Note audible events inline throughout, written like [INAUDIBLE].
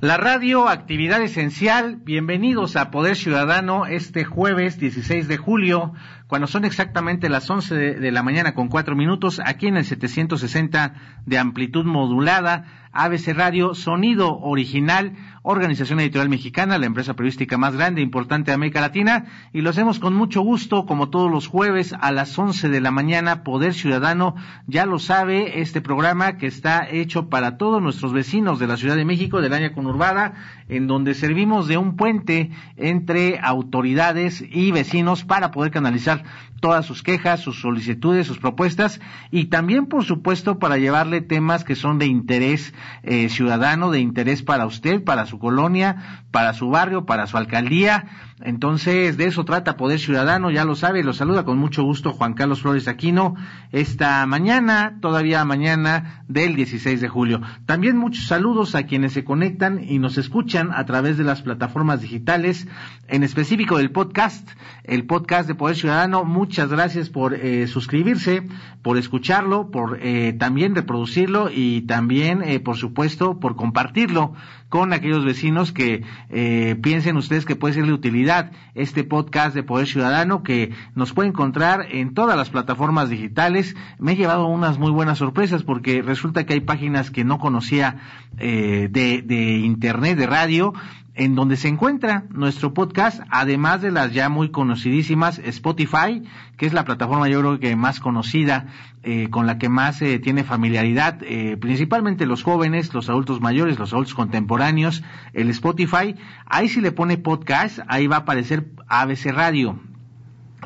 La radio, actividad esencial. Bienvenidos a Poder Ciudadano este jueves 16 de julio, cuando son exactamente las 11 de, la mañana con cuatro minutos, aquí en el 760 de amplitud modulada, ABC Radio, sonido original Organización Editorial Mexicana, la empresa periodística más grande e importante de América Latina, y lo hacemos con mucho gusto, como todos los jueves a las 11 de la mañana, Poder Ciudadano, ya lo sabe, este programa que está hecho para todos nuestros vecinos de la Ciudad de México, del área conurbada, en donde servimos de un puente entre autoridades y vecinos para poder canalizar todas sus quejas, sus solicitudes, sus propuestas y también, por supuesto, para llevarle temas que son de interés eh, ciudadano, de interés para usted, para su colonia, para su barrio, para su alcaldía. Entonces, de eso trata Poder Ciudadano, ya lo sabe, lo saluda con mucho gusto Juan Carlos Flores Aquino esta mañana, todavía mañana del 16 de julio. También muchos saludos a quienes se conectan y nos escuchan a través de las plataformas digitales, en específico del podcast, el podcast de Poder Ciudadano. Muchas gracias por eh, suscribirse, por escucharlo, por eh, también reproducirlo y también, eh, por supuesto, por compartirlo con aquellos vecinos que eh, piensen ustedes que puede ser de utilidad este podcast de Poder Ciudadano que nos puede encontrar en todas las plataformas digitales. Me he llevado unas muy buenas sorpresas porque resulta que hay páginas que no conocía eh, de, de internet, de radio, en donde se encuentra nuestro podcast, además de las ya muy conocidísimas Spotify, que es la plataforma yo creo que más conocida, eh, con la que más eh, tiene familiaridad, eh, principalmente los jóvenes, los adultos mayores, los adultos contemporáneos, el Spotify, ahí si le pone podcast, ahí va a aparecer ABC Radio,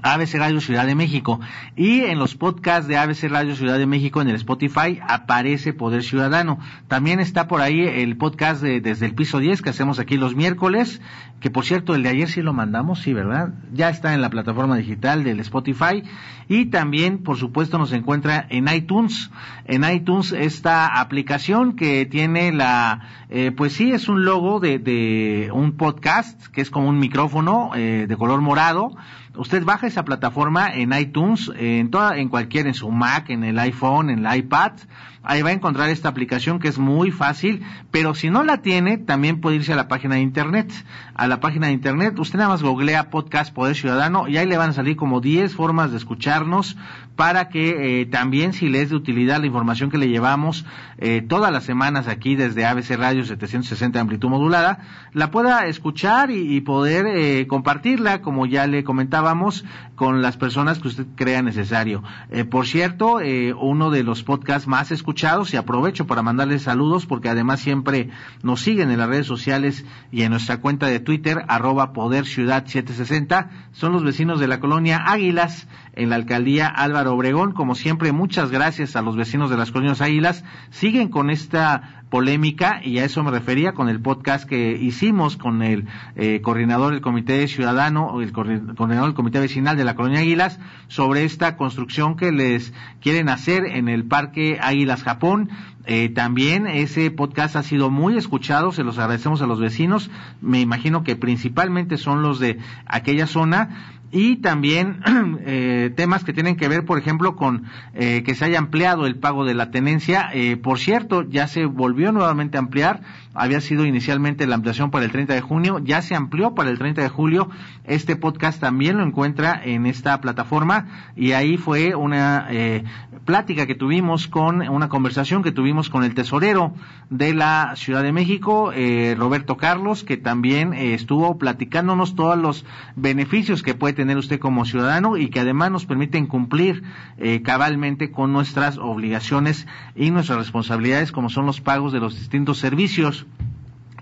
ABC Radio Ciudad de México. Y en los podcasts de ABC Radio Ciudad de México en el Spotify aparece Poder Ciudadano. También está por ahí el podcast de Desde el Piso 10 que hacemos aquí los miércoles, que por cierto el de ayer sí lo mandamos, sí, ¿verdad? Ya está en la plataforma digital del Spotify. Y también, por supuesto, nos encuentra en iTunes. En iTunes esta aplicación que tiene la, eh, pues sí, es un logo de, de, un podcast, que es como un micrófono eh, de color morado usted baja esa plataforma en iTunes, en toda, en cualquier, en su Mac, en el iPhone, en el iPad, ahí va a encontrar esta aplicación que es muy fácil, pero si no la tiene, también puede irse a la página de internet. A la página de internet, usted nada más googlea podcast Poder Ciudadano y ahí le van a salir como 10 formas de escucharnos para que eh, también si le es de utilidad la información que le llevamos eh, todas las semanas aquí desde ABC Radio 760 amplitud modulada, la pueda escuchar y, poder eh, compartirla, como ya le comentábamos, con las personas que usted crea necesario. por cierto, uno de los podcasts más escuchados y aprovecho para mandarles saludos porque además siempre nos siguen en las redes sociales y en nuestra cuenta de Twitter, arroba Poder Ciudad 760. Son los vecinos de la colonia Águilas en la alcaldía Álvaro Obregón. Como siempre, muchas gracias a los vecinos de las colonias Águilas. Siguen con esta polémica y a eso me refería con el podcast que hicimos con el eh, coordinador del Comité Ciudadano, el coordinador del Comité Vecinal de la Colonia Águilas, sobre esta construcción que les quieren hacer en el Parque Águilas Japón. Eh, también ese podcast ha sido muy escuchado, se los agradecemos a los vecinos, me imagino que principalmente son los de aquella zona y también [CLEARS THROAT] eh, temas que tienen que ver, por ejemplo, con eh, que se haya ampliado el pago de la tenencia. Eh, por cierto, ya se volvió nuevamente a ampliar había sido inicialmente la ampliación para el 30 de junio, ya se amplió para el 30 de julio. Este podcast también lo encuentra en esta plataforma y ahí fue una eh, plática que tuvimos con, una conversación que tuvimos con el tesorero de la Ciudad de México, eh, Roberto Carlos, que también eh, estuvo platicándonos todos los beneficios que puede tener usted como ciudadano y que además nos permiten cumplir cabalmente con nuestras obligaciones y nuestras responsabilidades como son los pagos de los distintos servicios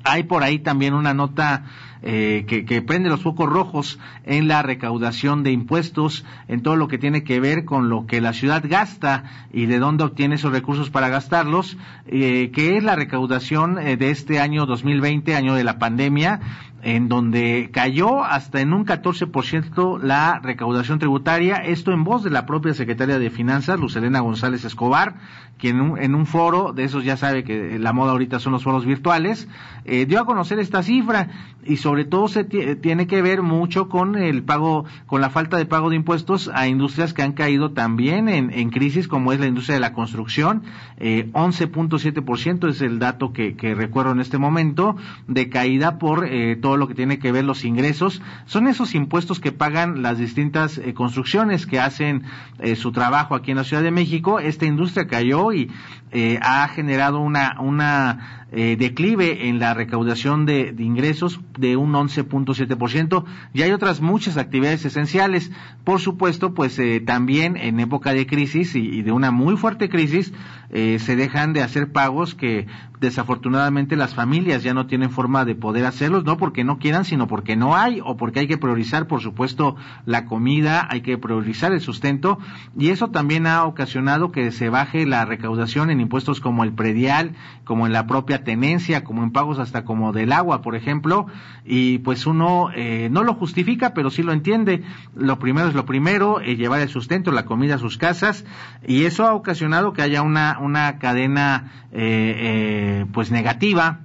hay por ahí también una nota eh, que, prende los focos rojos en la recaudación de impuestos, en todo lo que tiene que ver con lo que la ciudad gasta y de dónde obtiene esos recursos para gastarlos, eh, que es la recaudación eh, de este año 2020, año de la pandemia, en donde cayó hasta en un 14% la recaudación tributaria, esto en voz de la propia secretaria de Finanzas, Lucelena González Escobar, quien en un, foro, de esos ya sabe que la moda ahorita son los foros virtuales, eh, dio a conocer esta cifra. Y sobre todo se tiene que ver mucho con el pago, con la falta de pago de impuestos a industrias que han caído también en, crisis, como es la industria de la construcción, eh, 11.7% es el dato que, recuerdo en este momento, de caída por eh, todo lo que tiene que ver los ingresos, son esos impuestos que pagan las distintas eh, construcciones que hacen eh, su trabajo aquí en la Ciudad de México. Esta industria cayó y eh, ha generado una, una eh, declive en la recaudación de, ingresos de un 11.7% y hay otras muchas actividades esenciales. Por supuesto, pues eh, también en época de crisis y, de una muy fuerte crisis eh, se dejan de hacer pagos que desafortunadamente las familias ya no tienen forma de poder hacerlos, no porque no quieran, sino porque no hay o porque hay que priorizar, por supuesto, la comida, hay que priorizar el sustento y eso también ha ocasionado que se baje la recaudación en impuestos como el predial, como en la tenencia, como en pagos hasta como del agua, por ejemplo, y pues uno eh, no lo justifica, pero sí lo entiende. Lo primero es lo primero, eh, llevar el sustento, la comida a sus casas, y eso ha ocasionado que haya una, una cadena eh, pues negativa,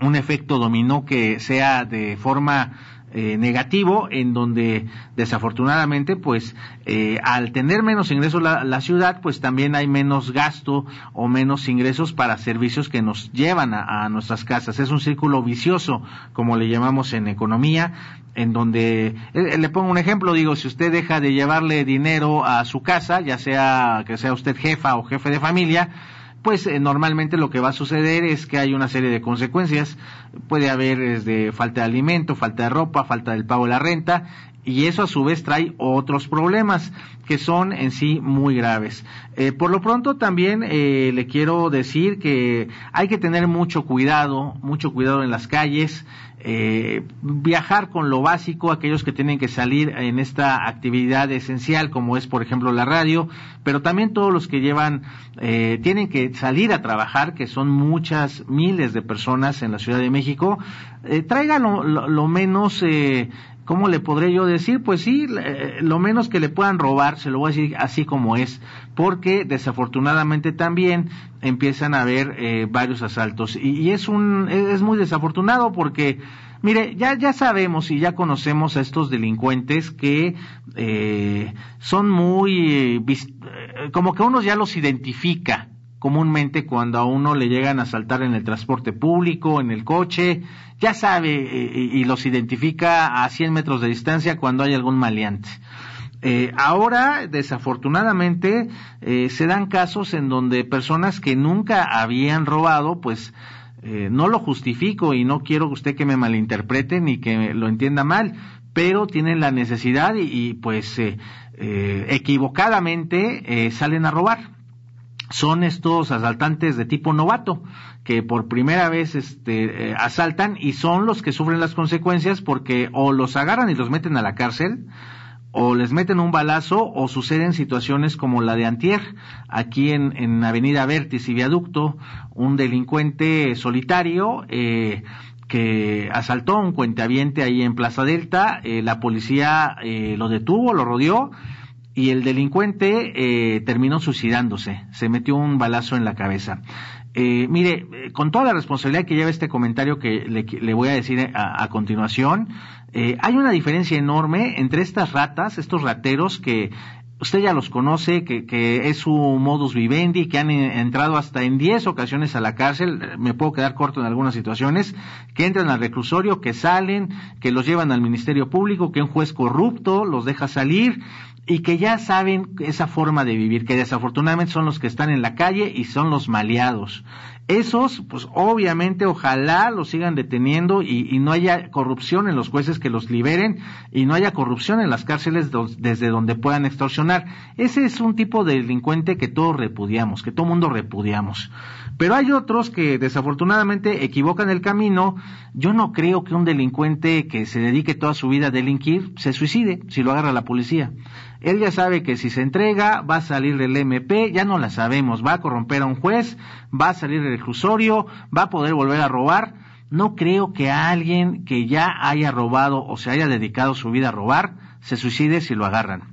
un efecto dominó que sea de forma eh, negativo en donde desafortunadamente pues eh, al tener menos ingresos la, ciudad pues también hay menos gasto o menos ingresos para servicios que nos llevan a, nuestras casas. Es un círculo vicioso como le llamamos en economía en donde eh, le pongo un ejemplo digo si usted deja de llevarle dinero a su casa ya sea que sea usted jefa o jefe de familia pues eh, normalmente lo que va a suceder es que hay una serie de consecuencias. Puede haber desde falta de alimento, falta de ropa, falta del pago de la renta, y eso a su vez trae otros problemas que son en sí muy graves. Eh, por lo pronto también eh, le quiero decir que hay que tener mucho cuidado, mucho cuidado en las calles, eh, viajar con lo básico, aquellos que tienen que salir en esta actividad esencial como es por ejemplo la radio, pero también todos los que llevan, eh, tienen que salir a trabajar, que son muchas miles de personas en la Ciudad de México, eh, traigan lo, menos eh, ¿cómo le podré yo decir? Pues sí, lo menos que le puedan robar, se lo voy a decir así como es, porque desafortunadamente también empiezan a haber eh, varios asaltos y, es un es muy desafortunado porque mire ya ya sabemos y ya conocemos a estos delincuentes que eh, son muy eh, como que uno ya los identifica comúnmente cuando a uno le llegan a asaltar en el transporte público, en el coche, ya sabe y los identifica a 100 metros de distancia cuando hay algún maleante. Eh, ahora, desafortunadamente, eh, se dan casos en donde personas que nunca habían robado, pues eh, no lo justifico y no quiero usted que me malinterprete ni que lo entienda mal, pero tienen la necesidad y, pues equivocadamente salen a robar. Son estos asaltantes de tipo novato que por primera vez este, asaltan y son los que sufren las consecuencias porque o los agarran y los meten a la cárcel o les meten un balazo o suceden situaciones como la de Antier, aquí en, en Avenida Vértiz y Viaducto, un delincuente solitario eh, que asaltó a un cuentaviente ahí en Plaza Delta, eh, la policía eh, lo detuvo, lo rodeó y el delincuente eh, terminó suicidándose, se metió un balazo en la cabeza. Eh, mire, eh, con toda la responsabilidad que lleva este comentario que le, voy a decir a, continuación, eh, hay una diferencia enorme entre estas ratas, estos rateros que usted ya los conoce, que, que es su modus vivendi, que han entrado hasta en 10 ocasiones a la cárcel, me puedo quedar corto en algunas situaciones, que entran al reclusorio, que salen, que los llevan al Ministerio Público, que un juez corrupto los deja salir y que ya saben esa forma de vivir, que desafortunadamente son los que están en la calle y son los maleados. Esos, pues obviamente, ojalá los sigan deteniendo y, no haya corrupción en los jueces que los liberen y no haya corrupción en las cárceles desde donde puedan extorsionar. Ese es un tipo de delincuente que todos repudiamos, que todo mundo repudiamos. Pero hay otros que desafortunadamente equivocan el camino. Yo no creo que un delincuente que se dedique toda su vida a delinquir se suicide si lo agarra la policía. Él ya sabe que si se entrega va a salir del MP, ya no la sabemos, va a corromper a un juez, va a salir del reclusorio, va a poder volver a robar. No creo que alguien que ya haya robado o se haya dedicado su vida a robar se suicide si lo agarran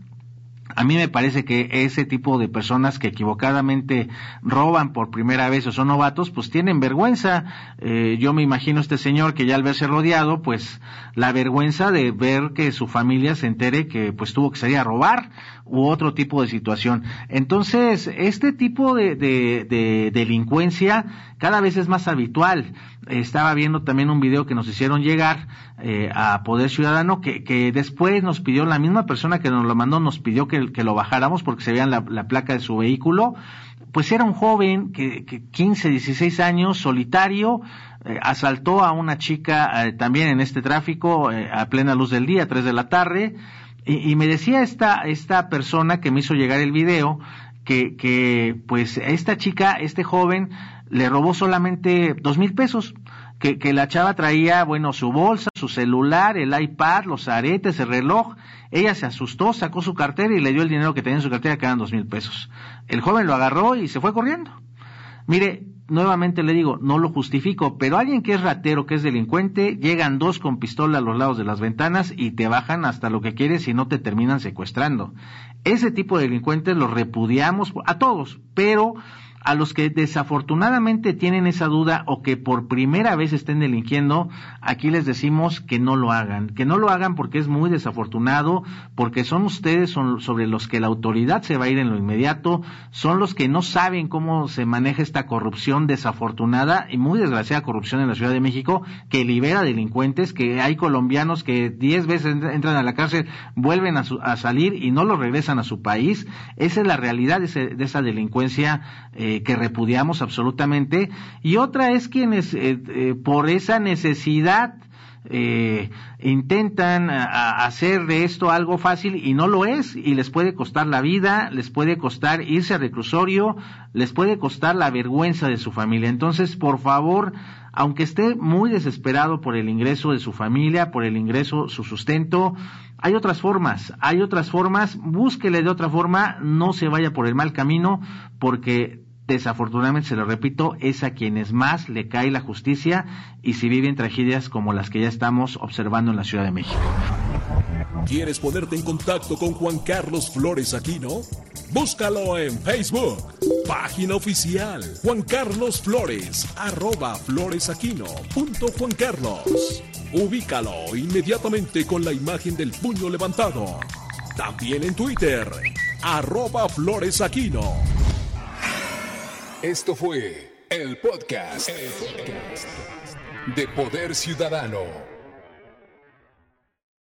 a mí me parece que ese tipo de personas que equivocadamente roban por primera vez o son novatos, pues tienen vergüenza. Eh, yo me imagino este señor que ya al verse rodeado, pues la vergüenza de ver que su familia se entere que pues tuvo que salir a robar u otro tipo de situación. Entonces, este tipo de, de delincuencia cada vez es más habitual estaba viendo también un video que nos hicieron llegar eh, a Poder Ciudadano, que, que, después nos pidió, la misma persona que nos lo mandó, nos pidió que, que lo bajáramos porque se vean la, placa de su vehículo. Pues era un joven que, que 15, 16 años, solitario, eh, asaltó a una chica eh, también en este tráfico a plena luz del día, 3 de la tarde, y, y, me decía esta, esta persona que me hizo llegar el video, que, que pues esta chica, este joven, le robó solamente dos mil pesos. Que, que, la chava traía, bueno, su bolsa, su celular, el iPad, los aretes, el reloj. Ella se asustó, sacó su cartera y le dio el dinero que tenía en su cartera, que eran dos mil pesos. El joven lo agarró y se fue corriendo. Mire, nuevamente le digo, no lo justifico, pero alguien que es ratero, que es delincuente, llegan dos con pistola a los lados de las ventanas y te bajan hasta lo que quieres y no te terminan secuestrando. Ese tipo de delincuentes los repudiamos a todos, pero a los que desafortunadamente tienen esa duda o que por primera vez estén delinquiendo, aquí les decimos que no lo hagan, que no lo hagan porque es muy desafortunado, porque son ustedes sobre los que la autoridad se va a ir en lo inmediato, son los que no saben cómo se maneja esta corrupción desafortunada y muy desgraciada corrupción en la Ciudad de México que libera delincuentes, que hay colombianos que diez veces entran a la cárcel, vuelven a, salir y no los regresan a su país. Esa es la realidad de, esa delincuencia. Eh, eh, que repudiamos absolutamente, y otra es quienes eh, eh, por esa necesidad intentan hacer de esto algo fácil y no lo es, y les puede costar la vida, les puede costar irse al reclusorio, les puede costar la vergüenza de su familia. Entonces, por favor, aunque esté muy desesperado por el ingreso de su familia, por el ingreso, su sustento, hay otras formas, hay otras formas, búsquele de otra forma, no se vaya por el mal camino, porque desafortunadamente, se lo repito, es a quienes más le cae la justicia y si viven tragedias como las que ya estamos observando en la Ciudad de México. ¿Quieres ponerte en contacto con Juan Carlos Flores Aquino? Búscalo en Facebook, página oficial Juan Carlos Flores, arroba floresaquino punto Juan Carlos. Ubícalo inmediatamente con la imagen del puño levantado. También en Twitter, arroba floresaquino. Esto fue el podcast, el podcast de Poder Ciudadano.